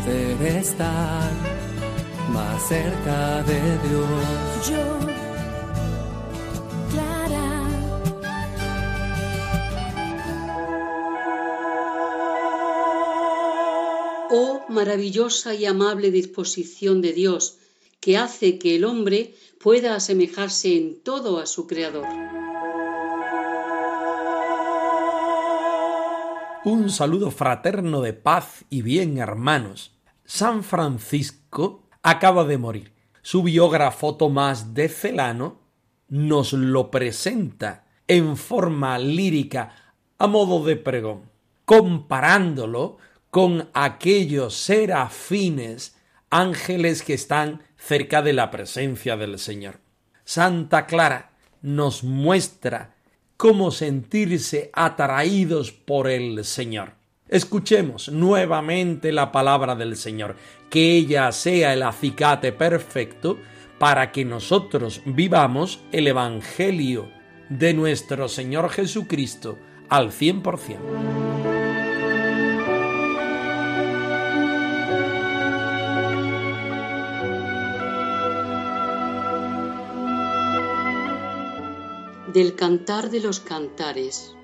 poder estar más cerca de Dios. Yo, Clara. Oh maravillosa y amable disposición de Dios, que hace que el hombre pueda asemejarse en todo a su Creador. Un saludo fraterno de paz y bien, hermanos. San Francisco acaba de morir. Su biógrafo Tomás de Celano nos lo presenta en forma lírica a modo de pregón, comparándolo con aquellos serafines ángeles que están cerca de la presencia del Señor. Santa Clara nos muestra cómo sentirse atraídos por el Señor. Escuchemos nuevamente la palabra del Señor, que ella sea el acicate perfecto para que nosotros vivamos el Evangelio de nuestro Señor Jesucristo al 100%. Del cantar de los cantares.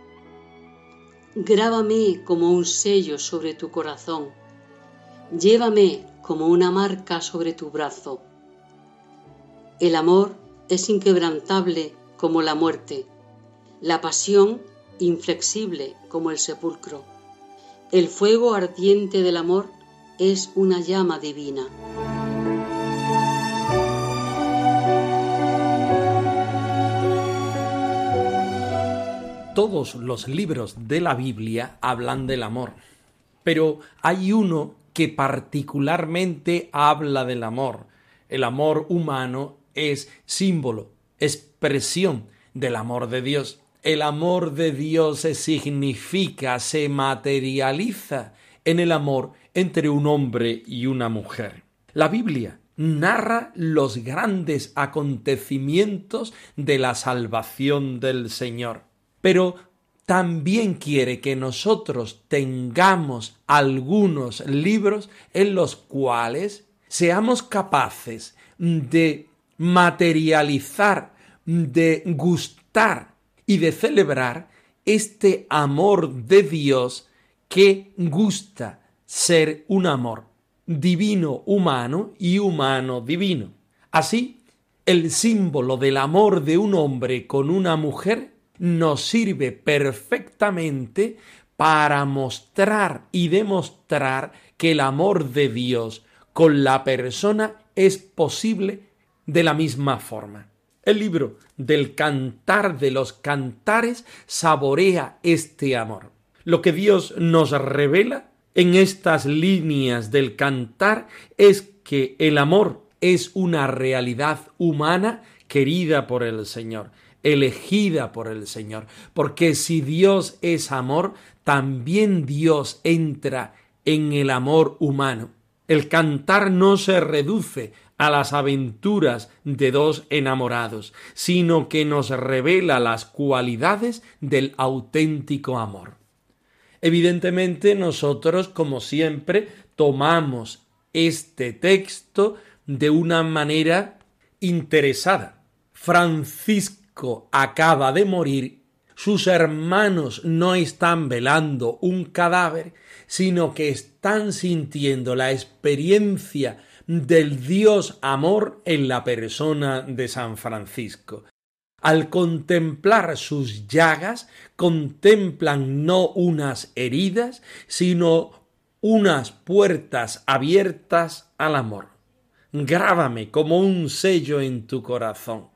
Grábame como un sello sobre tu corazón. Llévame como una marca sobre tu brazo. El amor es inquebrantable como la muerte, la pasión inflexible como el sepulcro. El fuego ardiente del amor es una llama divina. Todos los libros de la Biblia hablan del amor, pero hay uno que particularmente habla del amor. El amor humano es símbolo, expresión del amor de Dios. El amor de Dios se significa, se materializa en el amor entre un hombre y una mujer. La Biblia narra los grandes acontecimientos de la salvación del Señor pero también quiere que nosotros tengamos algunos libros en los cuales seamos capaces de materializar, de gustar y de celebrar este amor de Dios que gusta ser un amor divino humano y humano divino. Así, el símbolo del amor de un hombre con una mujer nos sirve perfectamente para mostrar y demostrar que el amor de Dios con la persona es posible de la misma forma. El libro del Cantar de los Cantares saborea este amor. Lo que Dios nos revela en estas líneas del cantar es que el amor es una realidad humana querida por el Señor elegida por el Señor. Porque si Dios es amor, también Dios entra en el amor humano. El cantar no se reduce a las aventuras de dos enamorados, sino que nos revela las cualidades del auténtico amor. Evidentemente nosotros, como siempre, tomamos este texto de una manera interesada. Francisco acaba de morir, sus hermanos no están velando un cadáver, sino que están sintiendo la experiencia del Dios amor en la persona de San Francisco. Al contemplar sus llagas, contemplan no unas heridas, sino unas puertas abiertas al amor. Grábame como un sello en tu corazón.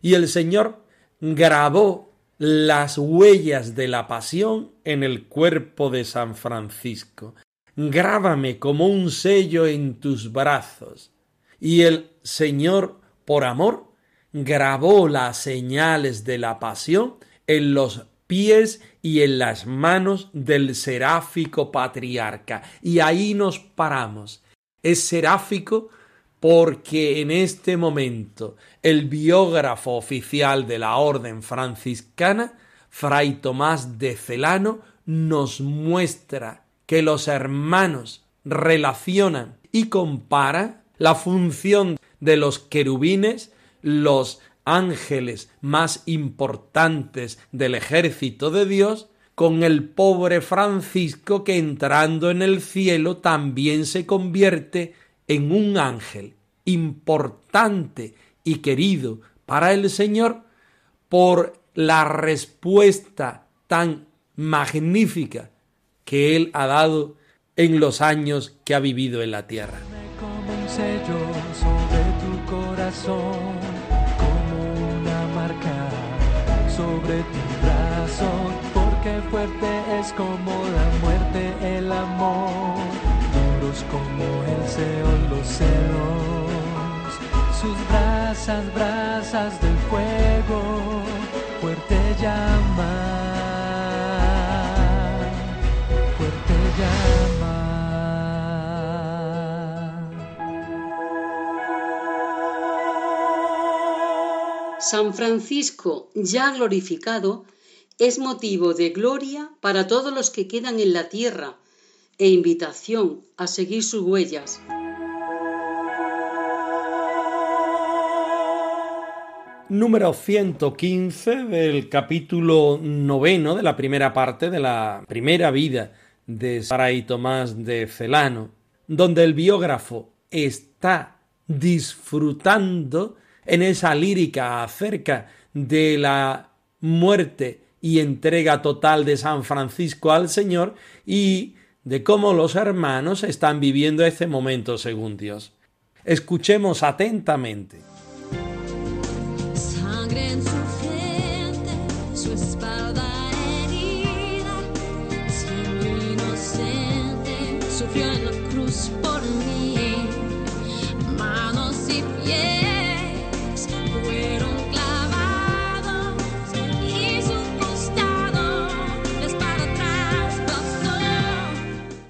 Y el Señor grabó las huellas de la pasión en el cuerpo de San Francisco. Grábame como un sello en tus brazos. Y el Señor, por amor, grabó las señales de la pasión en los pies y en las manos del seráfico patriarca. Y ahí nos paramos. Es seráfico porque en este momento el biógrafo oficial de la orden franciscana, Fray Tomás de Celano, nos muestra que los hermanos relacionan y comparan la función de los querubines, los ángeles más importantes del ejército de Dios, con el pobre Francisco que entrando en el cielo también se convierte en un ángel importante y querido para el Señor por la respuesta tan magnífica que Él ha dado en los años que ha vivido en la tierra. Sobre tu brazo, porque fuerte es como la muerte, el amor, duros como el Seol, brasas, del fuego, fuerte llama. Fuerte llama. San Francisco, ya glorificado, es motivo de gloria para todos los que quedan en la tierra e invitación a seguir sus huellas. Número 115 del capítulo noveno de la primera parte de la primera vida de Fray Tomás de Celano, donde el biógrafo está disfrutando en esa lírica acerca de la muerte y entrega total de San Francisco al Señor y de cómo los hermanos están viviendo este momento según Dios. Escuchemos atentamente. En su frente, su espalda herida, siendo inocente, sufrió en la cruz por mí. Manos y pies.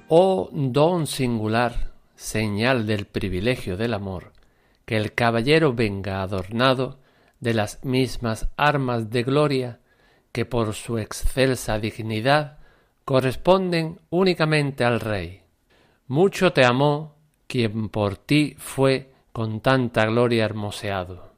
Oh don singular, señal del privilegio del amor, que el caballero venga adornado de las mismas armas de gloria que por su excelsa dignidad corresponden únicamente al rey. Mucho te amó quien por ti fue con tanta gloria hermoseado.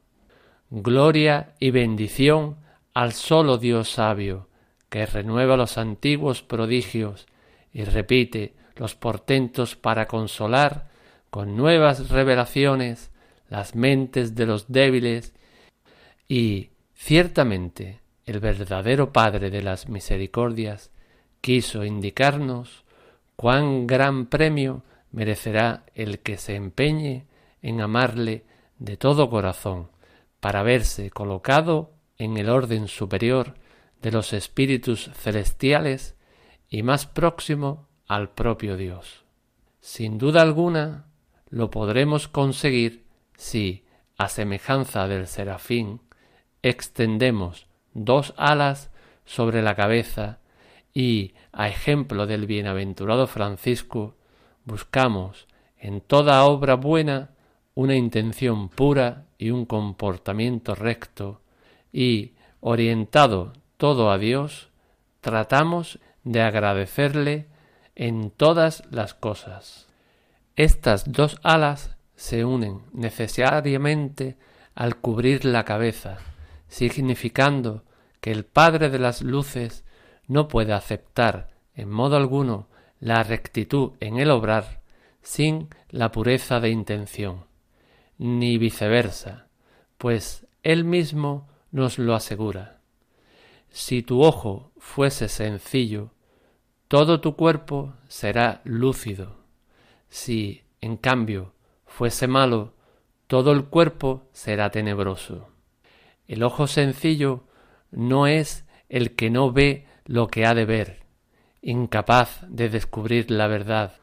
Gloria y bendición al solo Dios sabio, que renueva los antiguos prodigios y repite los portentos para consolar con nuevas revelaciones las mentes de los débiles y ciertamente el verdadero Padre de las misericordias quiso indicarnos cuán gran premio merecerá el que se empeñe en amarle de todo corazón, para verse colocado en el orden superior de los espíritus celestiales y más próximo al propio Dios. Sin duda alguna lo podremos conseguir si, a semejanza del serafín, extendemos dos alas sobre la cabeza y, a ejemplo del bienaventurado Francisco, buscamos en toda obra buena una intención pura y un comportamiento recto y, orientado todo a Dios, tratamos de agradecerle en todas las cosas. Estas dos alas se unen necesariamente al cubrir la cabeza, significando que el Padre de las Luces no puede aceptar en modo alguno la rectitud en el obrar sin la pureza de intención, ni viceversa, pues él mismo nos lo asegura. Si tu ojo fuese sencillo, todo tu cuerpo será lúcido. Si, en cambio, fuese malo, todo el cuerpo será tenebroso. El ojo sencillo no es el que no ve lo que ha de ver, incapaz de descubrir la verdad,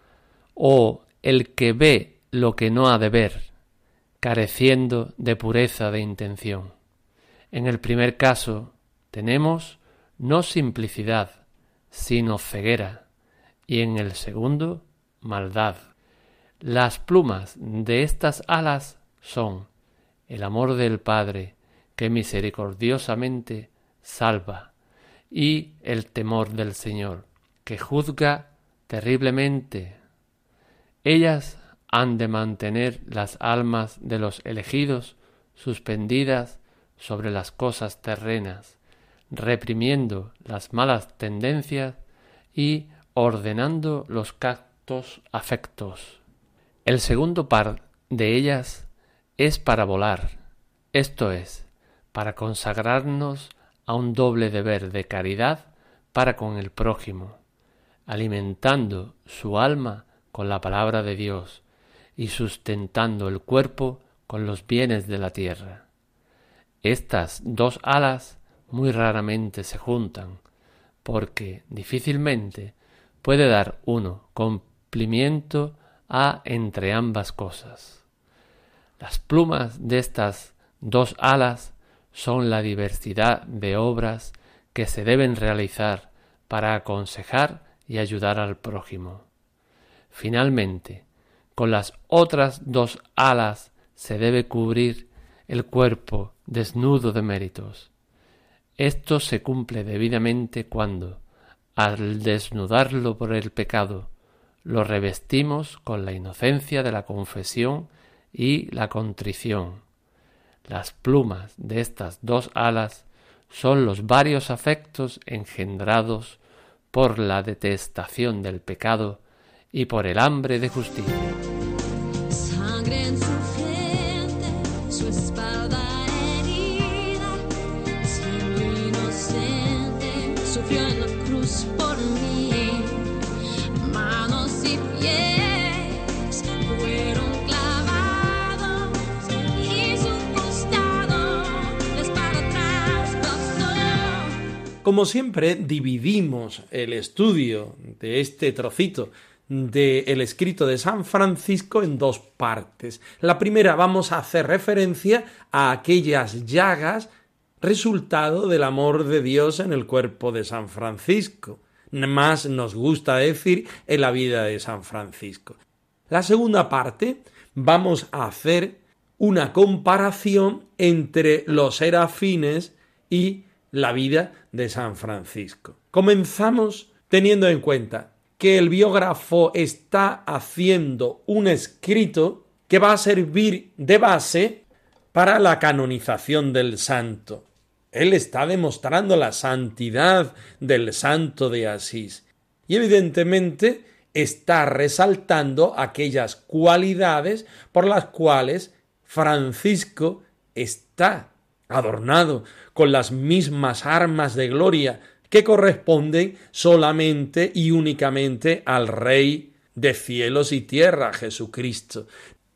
o el que ve lo que no ha de ver, careciendo de pureza de intención. En el primer caso tenemos no simplicidad, sino ceguera, y en el segundo maldad. Las plumas de estas alas son el amor del Padre, que misericordiosamente salva, y el temor del Señor, que juzga terriblemente. Ellas han de mantener las almas de los elegidos suspendidas sobre las cosas terrenas, reprimiendo las malas tendencias y ordenando los cactos afectos. El segundo par de ellas es para volar, esto es, para consagrarnos a un doble deber de caridad para con el prójimo, alimentando su alma con la palabra de Dios y sustentando el cuerpo con los bienes de la tierra. Estas dos alas muy raramente se juntan, porque difícilmente puede dar uno cumplimiento a entre ambas cosas. Las plumas de estas dos alas son la diversidad de obras que se deben realizar para aconsejar y ayudar al prójimo. Finalmente, con las otras dos alas se debe cubrir el cuerpo desnudo de méritos. Esto se cumple debidamente cuando, al desnudarlo por el pecado, lo revestimos con la inocencia de la confesión y la contrición. Las plumas de estas dos alas son los varios afectos engendrados por la detestación del pecado y por el hambre de justicia. Como siempre, dividimos el estudio de este trocito del escrito de San Francisco en dos partes. La primera vamos a hacer referencia a aquellas llagas resultado del amor de Dios en el cuerpo de San Francisco. Más nos gusta decir en la vida de San Francisco. La segunda parte vamos a hacer una comparación entre los serafines y la vida de San Francisco. Comenzamos teniendo en cuenta que el biógrafo está haciendo un escrito que va a servir de base para la canonización del santo. Él está demostrando la santidad del santo de Asís y evidentemente está resaltando aquellas cualidades por las cuales Francisco está adornado con las mismas armas de gloria que corresponden solamente y únicamente al Rey de cielos y tierra, Jesucristo.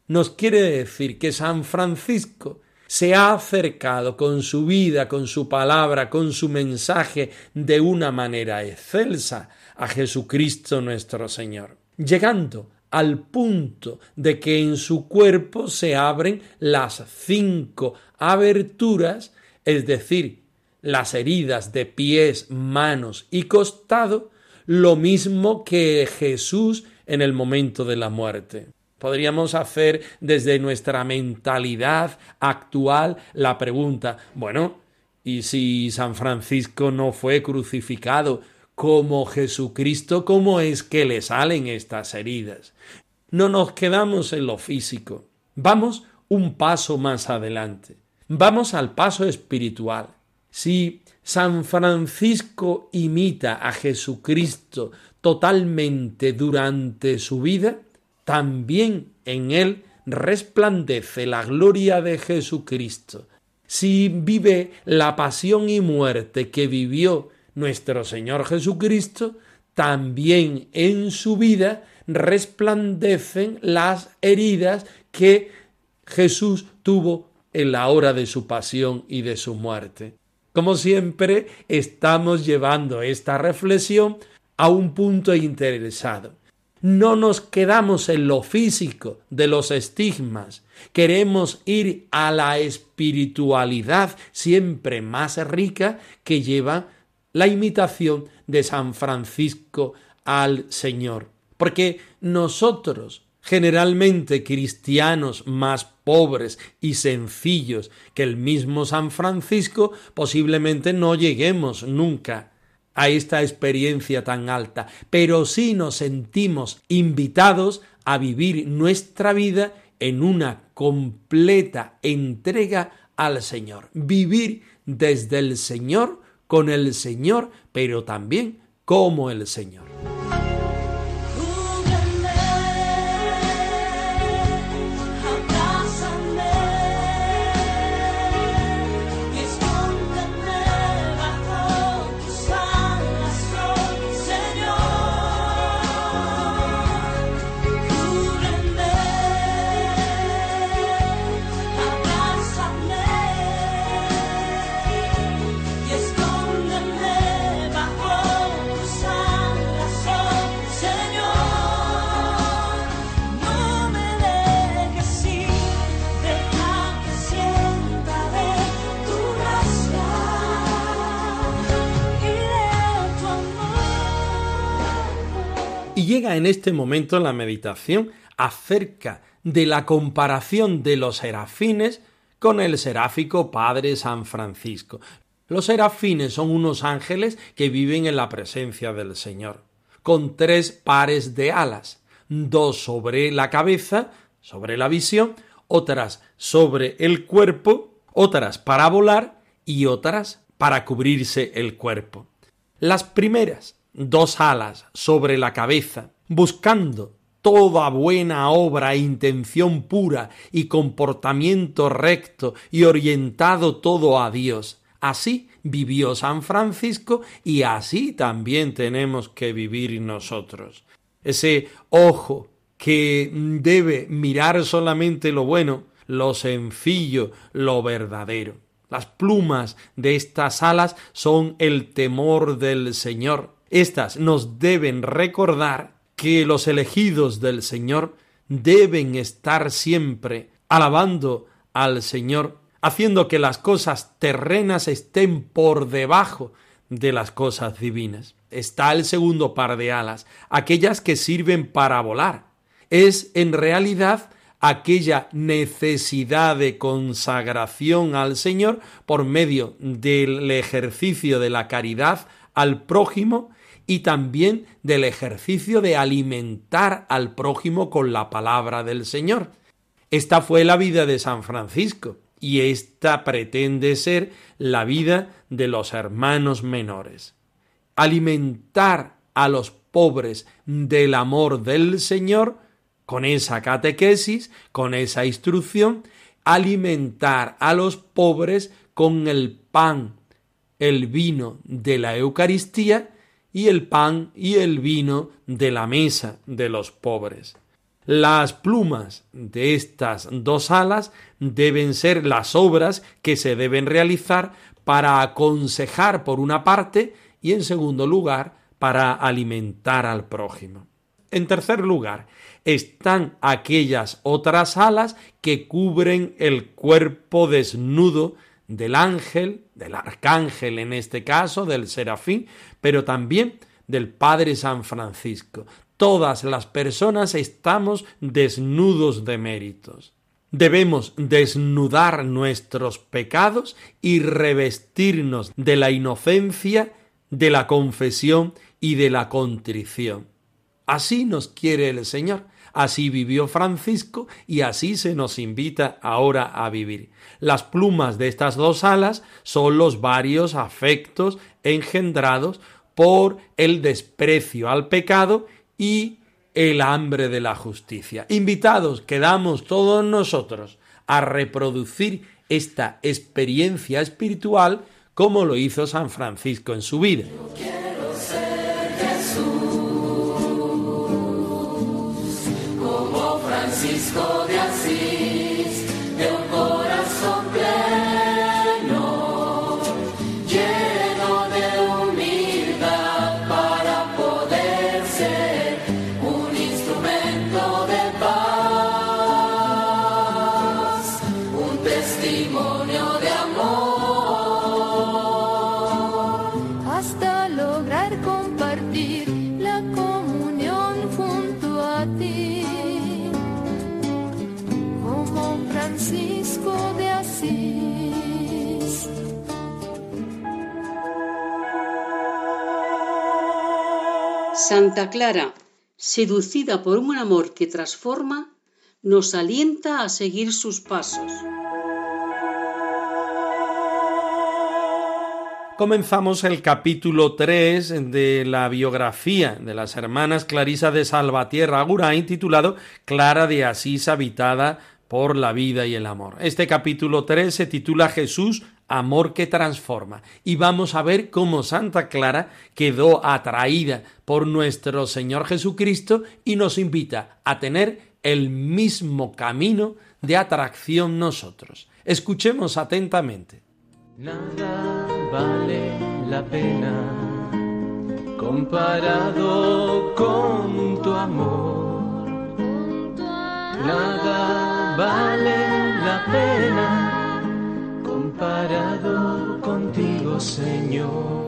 Nos quiere decir que San Francisco se ha acercado con su vida, con su palabra, con su mensaje de una manera excelsa a Jesucristo nuestro Señor, llegando al punto de que en su cuerpo se abren las cinco aberturas, es decir, las heridas de pies, manos y costado, lo mismo que Jesús en el momento de la muerte. Podríamos hacer desde nuestra mentalidad actual la pregunta, bueno, ¿y si San Francisco no fue crucificado como Jesucristo, cómo es que le salen estas heridas? No nos quedamos en lo físico, vamos un paso más adelante, vamos al paso espiritual. Si San Francisco imita a Jesucristo totalmente durante su vida, también en él resplandece la gloria de Jesucristo. Si vive la pasión y muerte que vivió nuestro Señor Jesucristo, también en su vida resplandecen las heridas que Jesús tuvo en la hora de su pasión y de su muerte. Como siempre, estamos llevando esta reflexión a un punto interesado. No nos quedamos en lo físico de los estigmas. Queremos ir a la espiritualidad siempre más rica que lleva la imitación de San Francisco al Señor. Porque nosotros, generalmente cristianos más pobres y sencillos que el mismo San Francisco, posiblemente no lleguemos nunca a esta experiencia tan alta, pero sí nos sentimos invitados a vivir nuestra vida en una completa entrega al Señor. Vivir desde el Señor, con el Señor, pero también como el Señor. En este momento la meditación acerca de la comparación de los serafines con el seráfico Padre San Francisco. Los serafines son unos ángeles que viven en la presencia del Señor, con tres pares de alas, dos sobre la cabeza, sobre la visión, otras sobre el cuerpo, otras para volar y otras para cubrirse el cuerpo. Las primeras dos alas sobre la cabeza, buscando toda buena obra e intención pura y comportamiento recto y orientado todo a Dios. Así vivió San Francisco y así también tenemos que vivir nosotros. Ese ojo que debe mirar solamente lo bueno, lo sencillo, lo verdadero. Las plumas de estas alas son el temor del Señor. Estas nos deben recordar que los elegidos del Señor deben estar siempre alabando al Señor, haciendo que las cosas terrenas estén por debajo de las cosas divinas. Está el segundo par de alas, aquellas que sirven para volar. Es en realidad aquella necesidad de consagración al Señor por medio del ejercicio de la caridad al prójimo y también del ejercicio de alimentar al prójimo con la palabra del Señor. Esta fue la vida de San Francisco y esta pretende ser la vida de los hermanos menores. Alimentar a los pobres del amor del Señor con esa catequesis, con esa instrucción, alimentar a los pobres con el pan, el vino de la Eucaristía y el pan y el vino de la mesa de los pobres. Las plumas de estas dos alas deben ser las obras que se deben realizar para aconsejar por una parte y en segundo lugar para alimentar al prójimo. En tercer lugar, están aquellas otras alas que cubren el cuerpo desnudo del ángel, del arcángel en este caso, del serafín, pero también del Padre San Francisco. Todas las personas estamos desnudos de méritos. Debemos desnudar nuestros pecados y revestirnos de la inocencia, de la confesión y de la contrición. Así nos quiere el Señor, así vivió Francisco y así se nos invita ahora a vivir. Las plumas de estas dos alas son los varios afectos engendrados por el desprecio al pecado y el hambre de la justicia. Invitados quedamos todos nosotros a reproducir esta experiencia espiritual como lo hizo San Francisco en su vida. Santa Clara, seducida por un amor que transforma, nos alienta a seguir sus pasos. Comenzamos el capítulo 3 de la biografía de las hermanas Clarisa de Salvatierra Agurain titulado Clara de Asís habitada por la vida y el amor. Este capítulo 3 se titula Jesús, amor que transforma. Y vamos a ver cómo Santa Clara quedó atraída por nuestro Señor Jesucristo y nos invita a tener el mismo camino de atracción nosotros. Escuchemos atentamente. Nada vale la pena comparado con tu amor. Nada vale la pena Señor.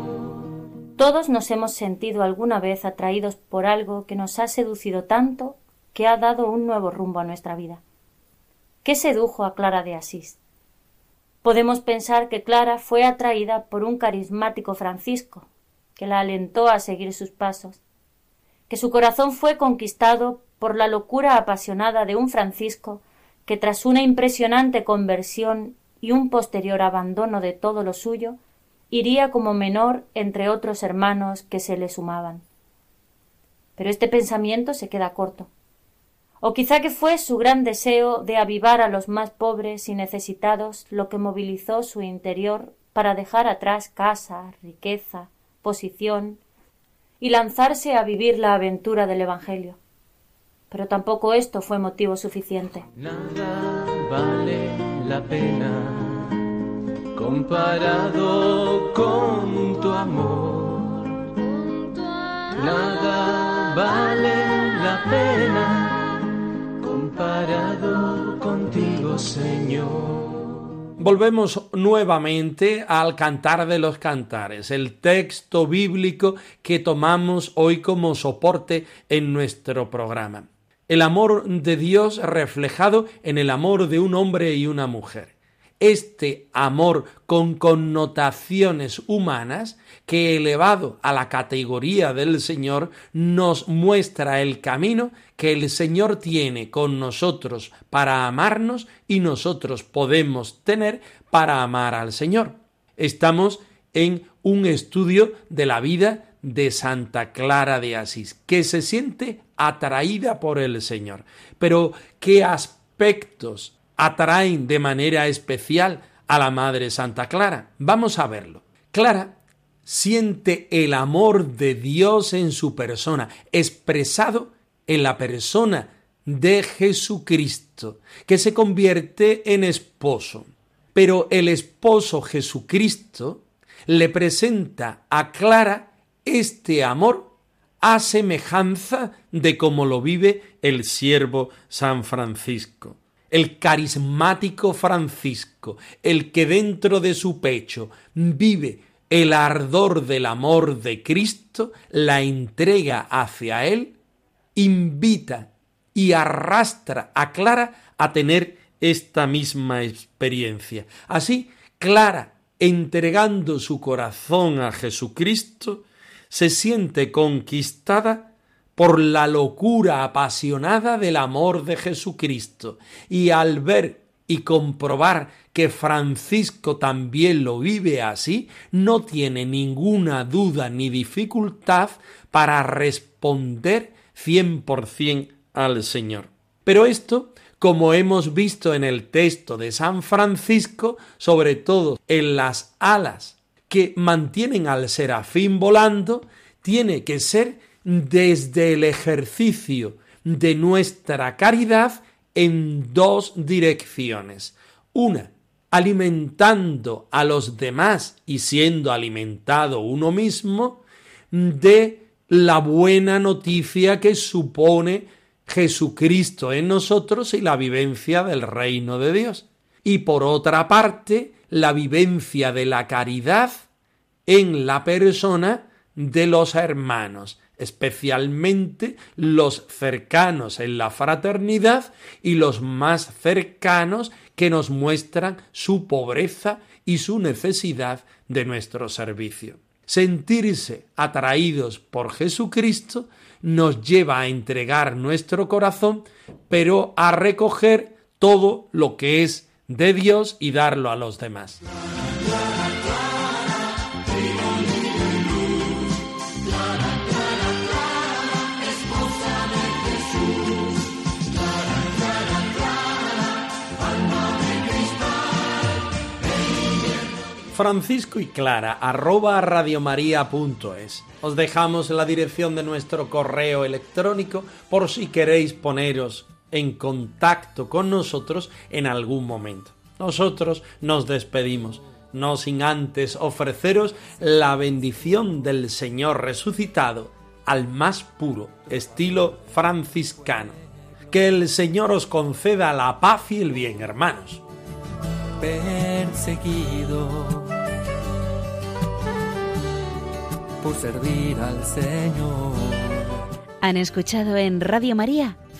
Todos nos hemos sentido alguna vez atraídos por algo que nos ha seducido tanto que ha dado un nuevo rumbo a nuestra vida. ¿Qué sedujo a Clara de Asís? Podemos pensar que Clara fue atraída por un carismático Francisco, que la alentó a seguir sus pasos, que su corazón fue conquistado por la locura apasionada de un Francisco que tras una impresionante conversión y un posterior abandono de todo lo suyo, iría como menor entre otros hermanos que se le sumaban. Pero este pensamiento se queda corto o quizá que fue su gran deseo de avivar a los más pobres y necesitados lo que movilizó su interior para dejar atrás casa, riqueza, posición y lanzarse a vivir la aventura del Evangelio. Pero tampoco esto fue motivo suficiente. Vale la pena comparado con tu amor. Nada vale la pena comparado contigo, Señor. Volvemos nuevamente al Cantar de los Cantares, el texto bíblico que tomamos hoy como soporte en nuestro programa. El amor de Dios reflejado en el amor de un hombre y una mujer este amor con connotaciones humanas que elevado a la categoría del Señor nos muestra el camino que el Señor tiene con nosotros para amarnos y nosotros podemos tener para amar al Señor. Estamos en un estudio de la vida de Santa Clara de Asís, que se siente atraída por el Señor. Pero, ¿qué aspectos atraen de manera especial a la Madre Santa Clara. Vamos a verlo. Clara siente el amor de Dios en su persona, expresado en la persona de Jesucristo, que se convierte en esposo. Pero el esposo Jesucristo le presenta a Clara este amor a semejanza de como lo vive el siervo San Francisco el carismático Francisco, el que dentro de su pecho vive el ardor del amor de Cristo, la entrega hacia Él, invita y arrastra a Clara a tener esta misma experiencia. Así, Clara, entregando su corazón a Jesucristo, se siente conquistada por la locura apasionada del amor de Jesucristo, y al ver y comprobar que Francisco también lo vive así, no tiene ninguna duda ni dificultad para responder cien por cien al Señor. Pero esto, como hemos visto en el texto de San Francisco, sobre todo en las alas que mantienen al serafín volando, tiene que ser desde el ejercicio de nuestra caridad en dos direcciones. Una, alimentando a los demás y siendo alimentado uno mismo de la buena noticia que supone Jesucristo en nosotros y la vivencia del reino de Dios. Y por otra parte, la vivencia de la caridad en la persona de los hermanos, especialmente los cercanos en la fraternidad y los más cercanos que nos muestran su pobreza y su necesidad de nuestro servicio. Sentirse atraídos por Jesucristo nos lleva a entregar nuestro corazón, pero a recoger todo lo que es de Dios y darlo a los demás. Francisco y Clara, arroba radiomaria.es. Os dejamos la dirección de nuestro correo electrónico por si queréis poneros en contacto con nosotros en algún momento. Nosotros nos despedimos, no sin antes ofreceros la bendición del Señor resucitado al más puro estilo franciscano. Que el Señor os conceda la paz y el bien, hermanos. perseguido por servir al Señor. Han escuchado en Radio María